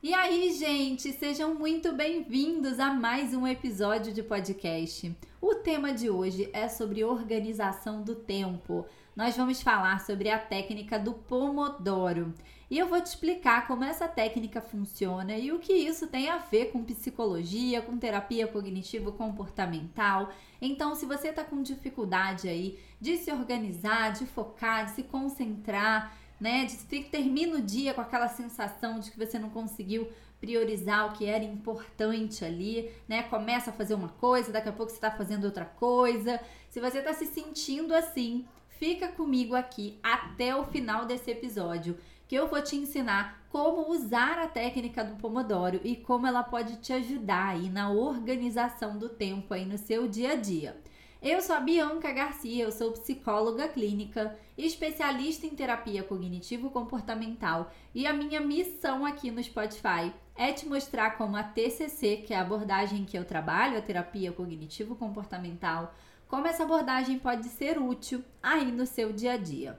E aí, gente, sejam muito bem-vindos a mais um episódio de podcast. O tema de hoje é sobre organização do tempo. Nós vamos falar sobre a técnica do Pomodoro. E eu vou te explicar como essa técnica funciona e o que isso tem a ver com psicologia, com terapia cognitivo-comportamental. Então, se você está com dificuldade aí de se organizar, de focar, de se concentrar, né? De termina o dia com aquela sensação de que você não conseguiu priorizar o que era importante ali, né? Começa a fazer uma coisa, daqui a pouco você está fazendo outra coisa. Se você está se sentindo assim, fica comigo aqui até o final desse episódio, que eu vou te ensinar como usar a técnica do Pomodoro e como ela pode te ajudar aí na organização do tempo aí no seu dia a dia. Eu sou a Bianca Garcia, eu sou psicóloga clínica, especialista em terapia cognitivo-comportamental e a minha missão aqui no Spotify é te mostrar como a TCC, que é a abordagem que eu trabalho, a terapia cognitivo-comportamental, como essa abordagem pode ser útil aí no seu dia a dia.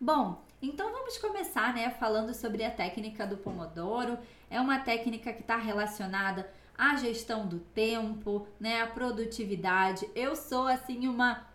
Bom, então vamos começar, né, falando sobre a técnica do Pomodoro. É uma técnica que está relacionada a gestão do tempo, né, a produtividade. Eu sou assim uma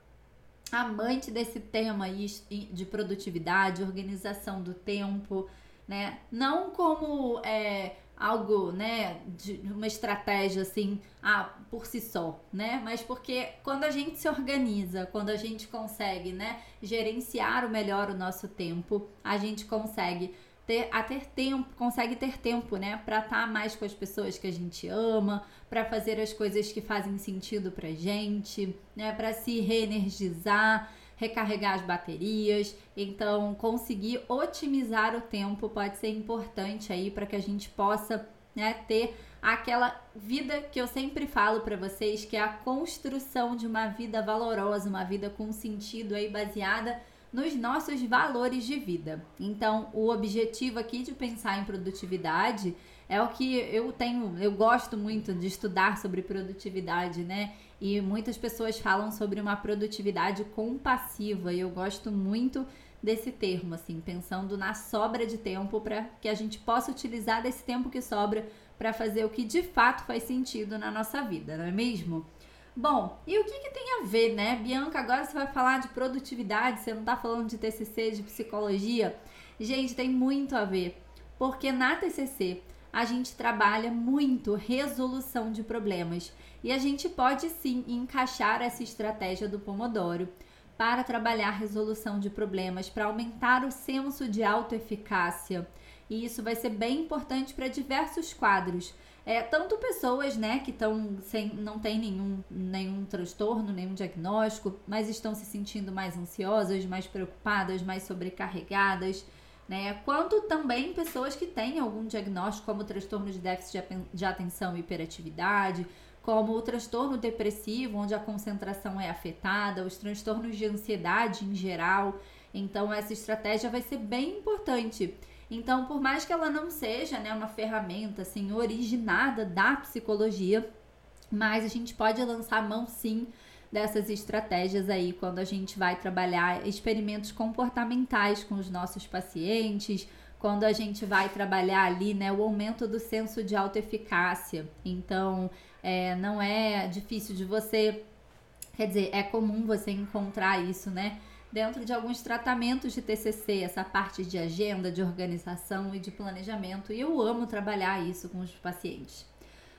amante desse tema aí de produtividade, organização do tempo, né? Não como é, algo, né, de uma estratégia assim, ah, por si só, né? Mas porque quando a gente se organiza, quando a gente consegue, né, gerenciar o melhor o nosso tempo, a gente consegue ter, a ter tempo, consegue ter tempo, né, para estar tá mais com as pessoas que a gente ama, para fazer as coisas que fazem sentido pra gente, né, para se reenergizar, recarregar as baterias. Então, conseguir otimizar o tempo pode ser importante aí para que a gente possa, né, ter aquela vida que eu sempre falo para vocês, que é a construção de uma vida valorosa, uma vida com sentido aí baseada nos nossos valores de vida. Então, o objetivo aqui de pensar em produtividade é o que eu tenho, eu gosto muito de estudar sobre produtividade, né? E muitas pessoas falam sobre uma produtividade compassiva, e eu gosto muito desse termo, assim, pensando na sobra de tempo para que a gente possa utilizar desse tempo que sobra para fazer o que de fato faz sentido na nossa vida, não é mesmo? Bom, e o que, que, tem a ver, né? Bianca, agora você vai falar de produtividade, você não está falando de TCC, de psicologia. Gente, tem muito a ver, porque na TCC a gente trabalha muito resolução de problemas e a gente pode sim encaixar essa estratégia do Pomodoro para trabalhar resolução de problemas, para aumentar o senso de autoeficácia. E isso vai ser bem importante para diversos quadros é, tanto pessoas, né, que estão sem, não tem nenhum, nenhum transtorno, nenhum diagnóstico, mas estão se sentindo mais ansiosas, mais preocupadas, mais sobrecarregadas, né, quanto também pessoas que têm algum diagnóstico, como transtorno de déficit de atenção e hiperatividade, como o transtorno depressivo, onde a concentração é afetada, os transtornos de ansiedade em geral. Então, essa estratégia vai ser bem importante. Então, por mais que ela não seja né, uma ferramenta assim originada da psicologia, mas a gente pode lançar mão sim dessas estratégias aí quando a gente vai trabalhar experimentos comportamentais com os nossos pacientes, quando a gente vai trabalhar ali, né, o aumento do senso de autoeficácia. Então, é, não é difícil de você, quer dizer, é comum você encontrar isso, né? Dentro de alguns tratamentos de TCC, essa parte de agenda, de organização e de planejamento, e eu amo trabalhar isso com os pacientes.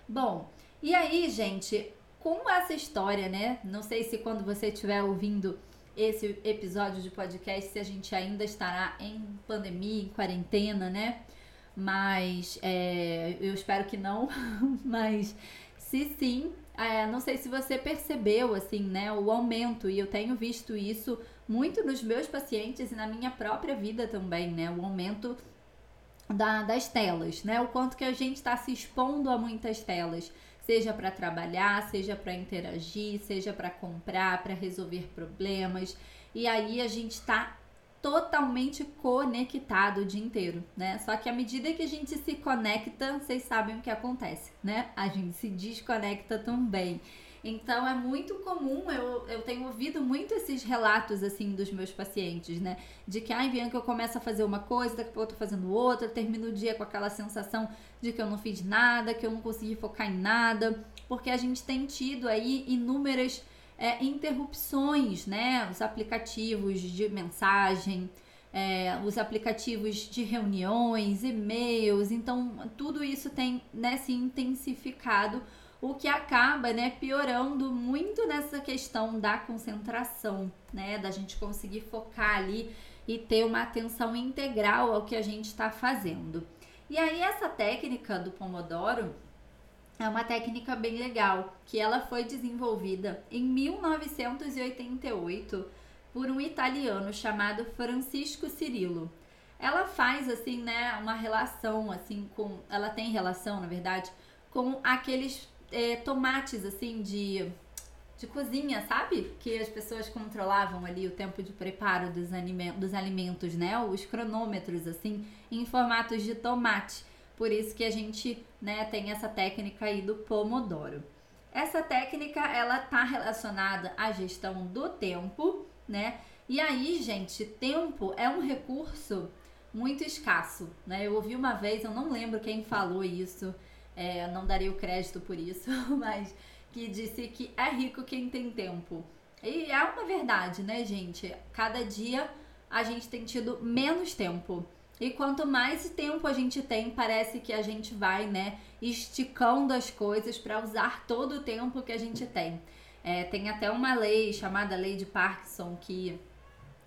Bom, e aí, gente, com essa história, né? Não sei se quando você estiver ouvindo esse episódio de podcast, se a gente ainda estará em pandemia, em quarentena, né? Mas é, eu espero que não. Mas se sim, é, não sei se você percebeu assim, né? O aumento, e eu tenho visto isso muito nos meus pacientes e na minha própria vida também, né? O aumento da, das telas, né? O quanto que a gente está se expondo a muitas telas, seja para trabalhar, seja para interagir, seja para comprar, para resolver problemas. E aí a gente está totalmente conectado o dia inteiro, né? Só que à medida que a gente se conecta, vocês sabem o que acontece, né? A gente se desconecta também. Então é muito comum, eu, eu tenho ouvido muito esses relatos assim dos meus pacientes, né? De que, ai, Bianca, eu começo a fazer uma coisa, daqui a pouco eu tô fazendo outra, termino o dia com aquela sensação de que eu não fiz nada, que eu não consegui focar em nada, porque a gente tem tido aí inúmeras é, interrupções, né? Os aplicativos de mensagem, é, os aplicativos de reuniões, e-mails, então tudo isso tem né, se intensificado o que acaba, né, piorando muito nessa questão da concentração, né, da gente conseguir focar ali e ter uma atenção integral ao que a gente está fazendo. E aí essa técnica do Pomodoro é uma técnica bem legal, que ela foi desenvolvida em 1988 por um italiano chamado Francisco Cirillo. Ela faz assim, né, uma relação assim com, ela tem relação, na verdade, com aqueles é, tomates assim de, de cozinha, sabe? Que as pessoas controlavam ali o tempo de preparo dos, alimentos, dos alimentos, né? Os cronômetros, assim, em formatos de tomate. Por isso que a gente né, tem essa técnica aí do Pomodoro. Essa técnica ela tá relacionada à gestão do tempo, né? E aí, gente, tempo é um recurso muito escasso, né? Eu ouvi uma vez, eu não lembro quem falou isso, é, não daria o crédito por isso, mas que disse que é rico quem tem tempo. E é uma verdade, né, gente? Cada dia a gente tem tido menos tempo. E quanto mais tempo a gente tem, parece que a gente vai, né, esticando as coisas para usar todo o tempo que a gente tem. É, tem até uma lei chamada Lei de Parkinson que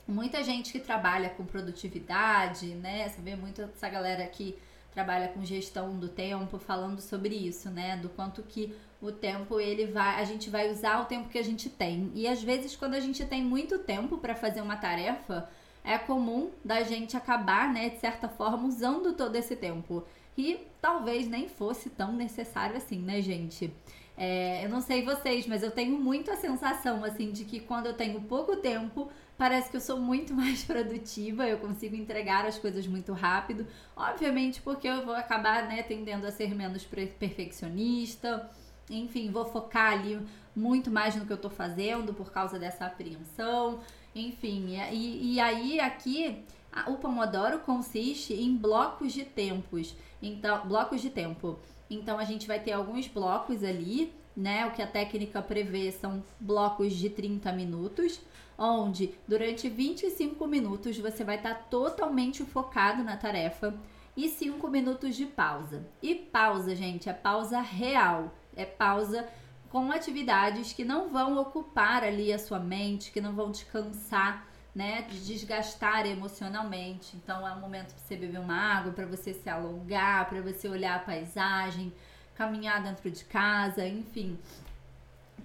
muita gente que trabalha com produtividade, né, você vê muito essa galera que trabalha com gestão do tempo, falando sobre isso, né? Do quanto que o tempo ele vai, a gente vai usar o tempo que a gente tem. E às vezes quando a gente tem muito tempo para fazer uma tarefa, é comum da gente acabar, né, de certa forma, usando todo esse tempo. E talvez nem fosse tão necessário assim, né, gente? É, eu não sei vocês, mas eu tenho muito a sensação, assim, de que quando eu tenho pouco tempo, parece que eu sou muito mais produtiva, eu consigo entregar as coisas muito rápido. Obviamente, porque eu vou acabar, né, tendendo a ser menos perfeccionista. Enfim, vou focar ali muito mais no que eu tô fazendo por causa dessa apreensão. Enfim, e, e aí aqui o Pomodoro consiste em blocos de tempos. Então, blocos de tempo. Então a gente vai ter alguns blocos ali, né? O que a técnica prevê são blocos de 30 minutos onde durante 25 minutos você vai estar tá totalmente focado na tarefa e 5 minutos de pausa. E pausa, gente, é pausa real, é pausa com atividades que não vão ocupar ali a sua mente, que não vão te cansar, né, de desgastar emocionalmente. Então é um momento para você beber uma água, para você se alongar, para você olhar a paisagem, caminhar dentro de casa, enfim,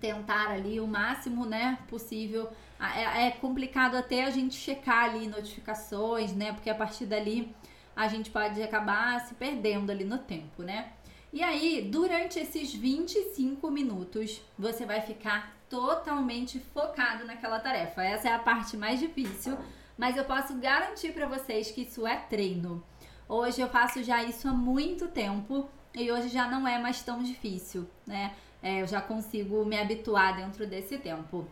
tentar ali o máximo, né, possível é, é complicado até a gente checar ali notificações, né? Porque a partir dali a gente pode acabar se perdendo ali no tempo, né? E aí, durante esses 25 minutos, você vai ficar totalmente focado naquela tarefa. Essa é a parte mais difícil, mas eu posso garantir para vocês que isso é treino. Hoje eu faço já isso há muito tempo e hoje já não é mais tão difícil, né? É, eu já consigo me habituar dentro desse tempo.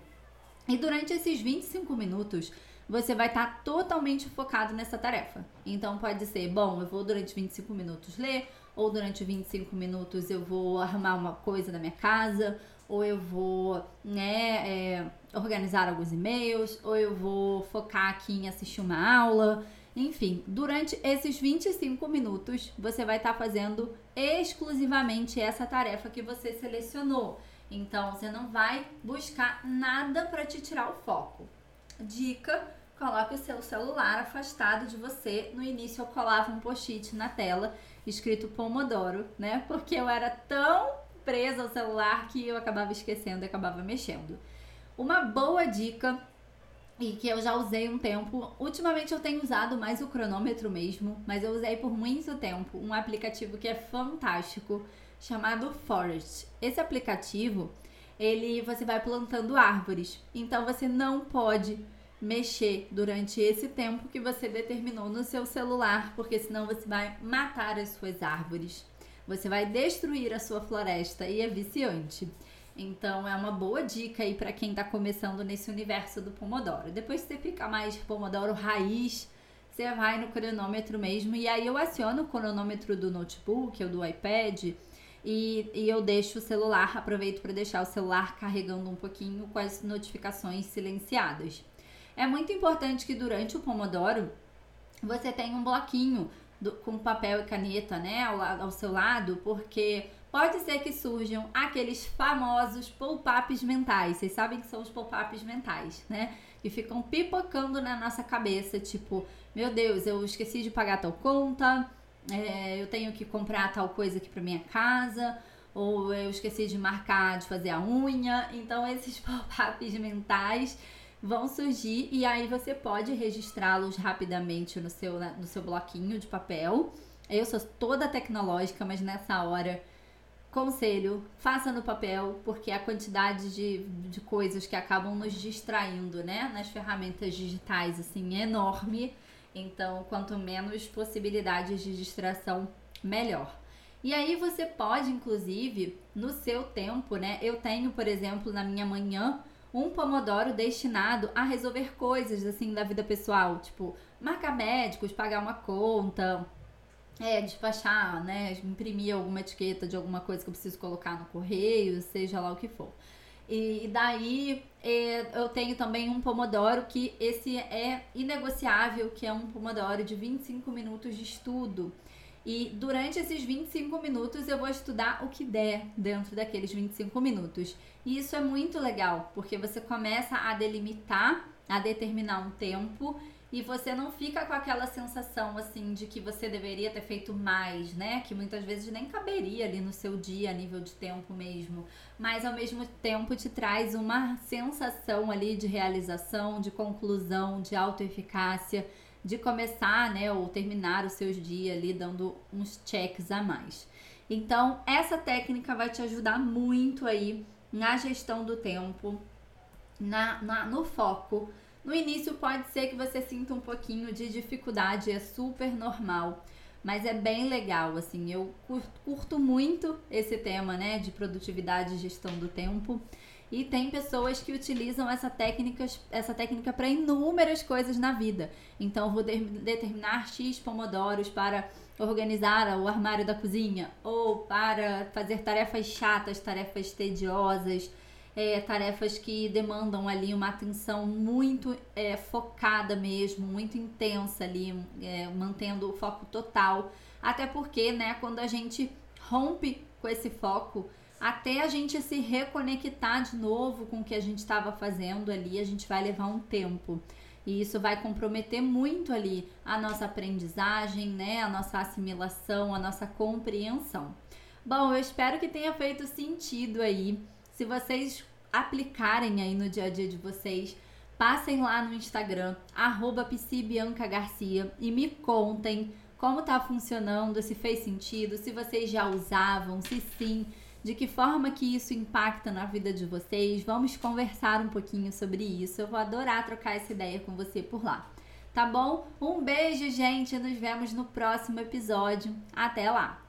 E durante esses 25 minutos, você vai estar tá totalmente focado nessa tarefa. Então pode ser, bom, eu vou durante 25 minutos ler, ou durante 25 minutos eu vou arrumar uma coisa na minha casa, ou eu vou né, é, organizar alguns e-mails, ou eu vou focar aqui em assistir uma aula. Enfim, durante esses 25 minutos, você vai estar tá fazendo exclusivamente essa tarefa que você selecionou. Então você não vai buscar nada para te tirar o foco. Dica: coloque o seu celular afastado de você. No início eu colava um post-it na tela escrito Pomodoro, né? Porque eu era tão presa ao celular que eu acabava esquecendo e acabava mexendo. Uma boa dica e que eu já usei um tempo. Ultimamente eu tenho usado mais o cronômetro mesmo, mas eu usei por muito tempo um aplicativo que é fantástico chamado Forest. Esse aplicativo, ele você vai plantando árvores. Então você não pode mexer durante esse tempo que você determinou no seu celular, porque senão você vai matar as suas árvores. Você vai destruir a sua floresta e é viciante. Então é uma boa dica aí para quem está começando nesse universo do Pomodoro. Depois que você fica mais Pomodoro raiz, você vai no cronômetro mesmo e aí eu aciono o cronômetro do notebook ou do iPad e, e eu deixo o celular, aproveito para deixar o celular carregando um pouquinho com as notificações silenciadas. É muito importante que durante o Pomodoro você tenha um bloquinho do, com papel e caneta, né, ao, ao seu lado, porque pode ser que surjam aqueles famosos pop-ups mentais. Vocês sabem que são os pop-ups mentais, né? Que ficam pipocando na nossa cabeça, tipo, meu Deus, eu esqueci de pagar tal conta, é, eu tenho que comprar tal coisa aqui para minha casa, ou eu esqueci de marcar, de fazer a unha. Então, esses pop-ups mentais vão surgir e aí você pode registrá-los rapidamente no seu, no seu bloquinho de papel. Eu sou toda tecnológica, mas nessa hora, conselho, faça no papel, porque a quantidade de, de coisas que acabam nos distraindo, né, nas ferramentas digitais, assim, é enorme. Então, quanto menos possibilidades de distração, melhor. E aí você pode, inclusive, no seu tempo, né? Eu tenho, por exemplo, na minha manhã, um Pomodoro destinado a resolver coisas assim da vida pessoal, tipo marcar médicos, pagar uma conta, é, despachar, né, imprimir alguma etiqueta de alguma coisa que eu preciso colocar no correio, seja lá o que for. E daí é, eu tenho também um Pomodoro que esse é inegociável, que é um Pomodoro de 25 minutos de estudo. E durante esses 25 minutos eu vou estudar o que der dentro daqueles 25 minutos. E isso é muito legal, porque você começa a delimitar, a determinar um tempo e você não fica com aquela sensação assim de que você deveria ter feito mais, né? Que muitas vezes nem caberia ali no seu dia a nível de tempo mesmo, mas ao mesmo tempo te traz uma sensação ali de realização, de conclusão, de autoeficácia de começar, né, ou terminar os seus dias ali dando uns checks a mais. Então, essa técnica vai te ajudar muito aí na gestão do tempo, na, na, no foco. No início pode ser que você sinta um pouquinho de dificuldade, é super normal, mas é bem legal, assim, eu curto, muito esse tema, né, de produtividade e gestão do tempo. E tem pessoas que utilizam essa técnica, essa técnica para inúmeras coisas na vida. Então, vou de determinar X pomodoros para organizar o armário da cozinha, ou para fazer tarefas chatas, tarefas tediosas, é, tarefas que demandam ali uma atenção muito é, focada mesmo, muito intensa ali, é, mantendo o foco total. Até porque, né, quando a gente rompe com esse foco, até a gente se reconectar de novo com o que a gente estava fazendo ali, a gente vai levar um tempo. E isso vai comprometer muito ali a nossa aprendizagem, né? A nossa assimilação, a nossa compreensão. Bom, eu espero que tenha feito sentido aí. Se vocês aplicarem aí no dia a dia de vocês, passem lá no Instagram, arroba Garcia e me contem como tá funcionando, se fez sentido, se vocês já usavam, se sim, de que forma que isso impacta na vida de vocês. Vamos conversar um pouquinho sobre isso. Eu vou adorar trocar essa ideia com você por lá. Tá bom? Um beijo, gente. Nos vemos no próximo episódio. Até lá!